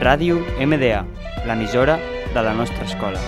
Ràdio MDA, l'emissora de la nostra escola.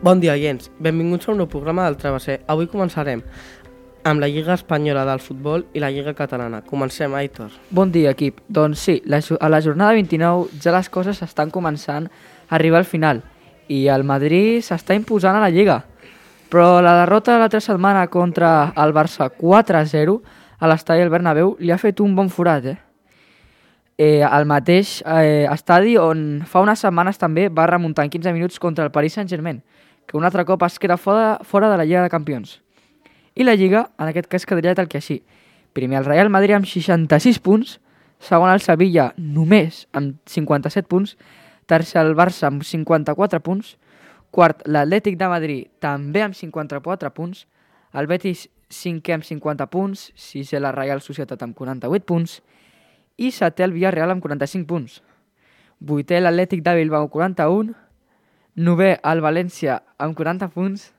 Bon dia, oients. Benvinguts a un nou programa del Travesser. Avui començarem amb la Lliga Espanyola del Futbol i la Lliga Catalana. Comencem, Aitor. Bon dia, equip. Doncs sí, la, a la jornada 29 ja les coses estan començant a arribar al final i el Madrid s'està imposant a la Lliga. Però la derrota de l'altra setmana contra el Barça 4-0 a l'estadi del Bernabéu li ha fet un bon forat, eh? eh el mateix eh, estadi on fa unes setmanes també va remuntar en 15 minuts contra el Paris Saint-Germain, que un altre cop es queda fora, fora de la Lliga de Campions. I la Lliga, en aquest cas, quedaria tal que així. Primer el Real Madrid amb 66 punts, segon el Sevilla només amb 57 punts, tercer el Barça amb 54 punts, quart l'Atlètic de Madrid també amb 54 punts, el Betis cinquè amb 50 punts, sisè la Real Societat amb 48 punts i setè el Villarreal amb 45 punts. Vuitè l'Atlètic de Bilbao amb 41, novè el València amb 40 punts,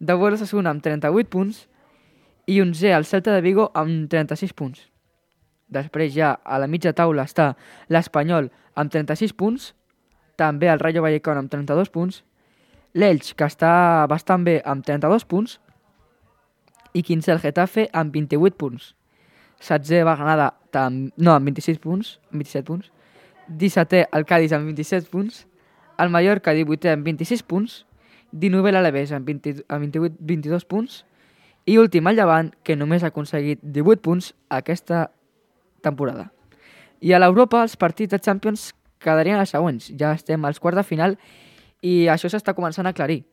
de Osasuna amb 38 punts i 11è el Celta de Vigo amb 36 punts. Després ja a la mitja taula està l'Espanyol amb 36 punts, també el Rayo Vallecano amb 32 punts, l'Elx, que està bastant bé amb 32 punts, i 15è el Getafe amb 28 punts. 16è va Granada tam... no, amb 26 punts, amb 27 punts, 17è el Cádiz amb 27 punts, el Mallorca 18è amb 26 punts, 19è l'Alaves amb, 20, amb 28, 22 punts i últim el Llevant, que només ha aconseguit 18 punts aquesta temporada. I a l'Europa els partits de Champions quedarien els següents. Ja estem als quarts de final i això s'està començant a aclarir.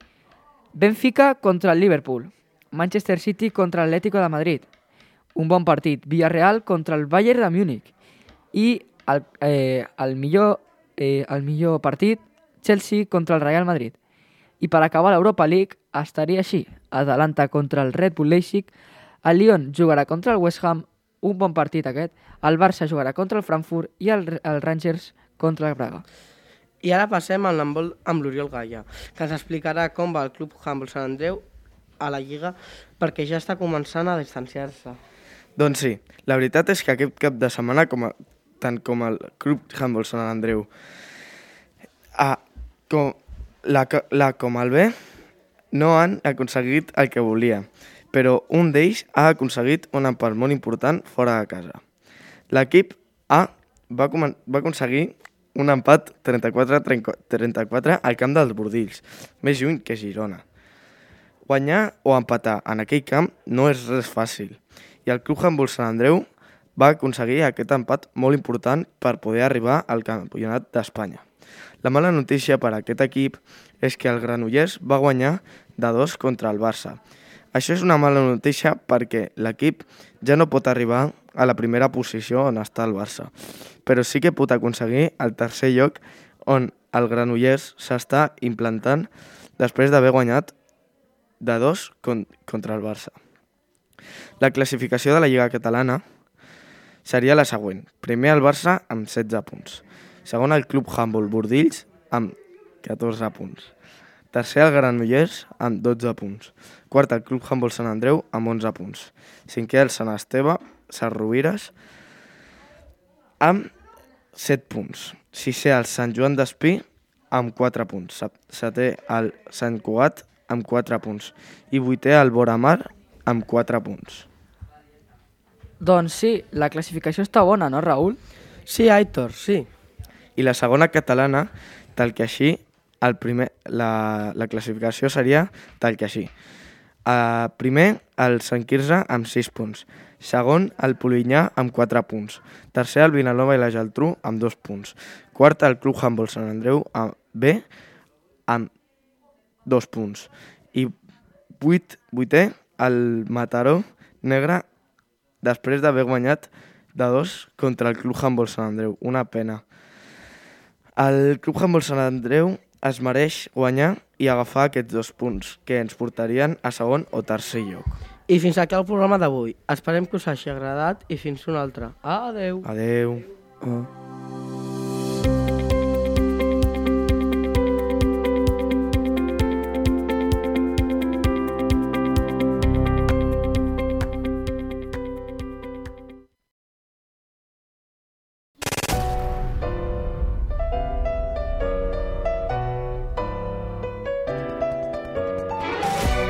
Benfica contra el Liverpool. Manchester City contra l'Atlético de Madrid. Un bon partit. Villarreal contra el Bayern de Múnich. I el, eh, el, millor, eh, el millor partit, Chelsea contra el Real Madrid. I per acabar l'Europa League estaria així. Atalanta contra el Red Bull Leipzig, el Lyon jugarà contra el West Ham, un bon partit aquest, el Barça jugarà contra el Frankfurt i el, el Rangers contra el Braga. I ara passem al handbol amb l'Oriol Gaia, que ens explicarà com va el Club Handbol Sant Andreu a la Lliga perquè ja està començant a distanciar-se. Doncs sí, la veritat és que aquest cap de setmana, com a, tant com el Club Handball Sant Andreu, a, com, la, la com el B, no han aconseguit el que volia, però un d'ells ha aconseguit un empat molt important fora de casa. L'equip A va, va aconseguir un empat 34-34 al camp dels Bordills, més lluny que Girona. Guanyar o empatar en aquell camp no és res fàcil i el Club Handbol Sant Andreu va aconseguir aquest empat molt important per poder arribar al campionat d'Espanya. La mala notícia per a aquest equip és que el Granollers va guanyar de 2 contra el Barça. Això és una mala notícia perquè l'equip ja no pot arribar a la primera posició on està el Barça, però sí que pot aconseguir el tercer lloc on el Granollers s'està implantant després d'haver guanyat de 2 con contra el Barça. La classificació de la Lliga Catalana seria la següent. Primer el Barça amb 16 punts. Segon el Club Handbol Bordills amb 14 punts. Tercer el Granollers amb 12 punts. Quart el Club Handbol Sant Andreu amb 11 punts. Cinquè el Sant Esteve, Sant Rovires amb 7 punts. Sisè el Sant Joan d'Espí amb 4 punts. Set- Setè el Sant Cugat amb 4 punts. I vuitè el Boramar amb 4 punts. Doncs sí, la classificació està bona, no, Raül? Sí, Aitor, sí. I la segona catalana, tal que així, el primer, la, la classificació seria tal que així. Uh, primer, el Sant Quirze amb 6 punts. Segon, el Polinyà amb 4 punts. Tercer, el Vinalova i la Geltrú amb 2 punts. Quart, el Club Handbol Sant Andreu amb B amb 2 punts. I vuit, vuitè, el Mataró Negre després d'haver guanyat de 2 contra el Club Handbol Sant Andreu. Una pena. El Club Handbol Sant Andreu es mereix guanyar i agafar aquests dos punts que ens portarien a segon o tercer lloc. I fins aquí el programa d'avui. Esperem que us hagi agradat i fins un altre. Adeu. Adeu. Oh.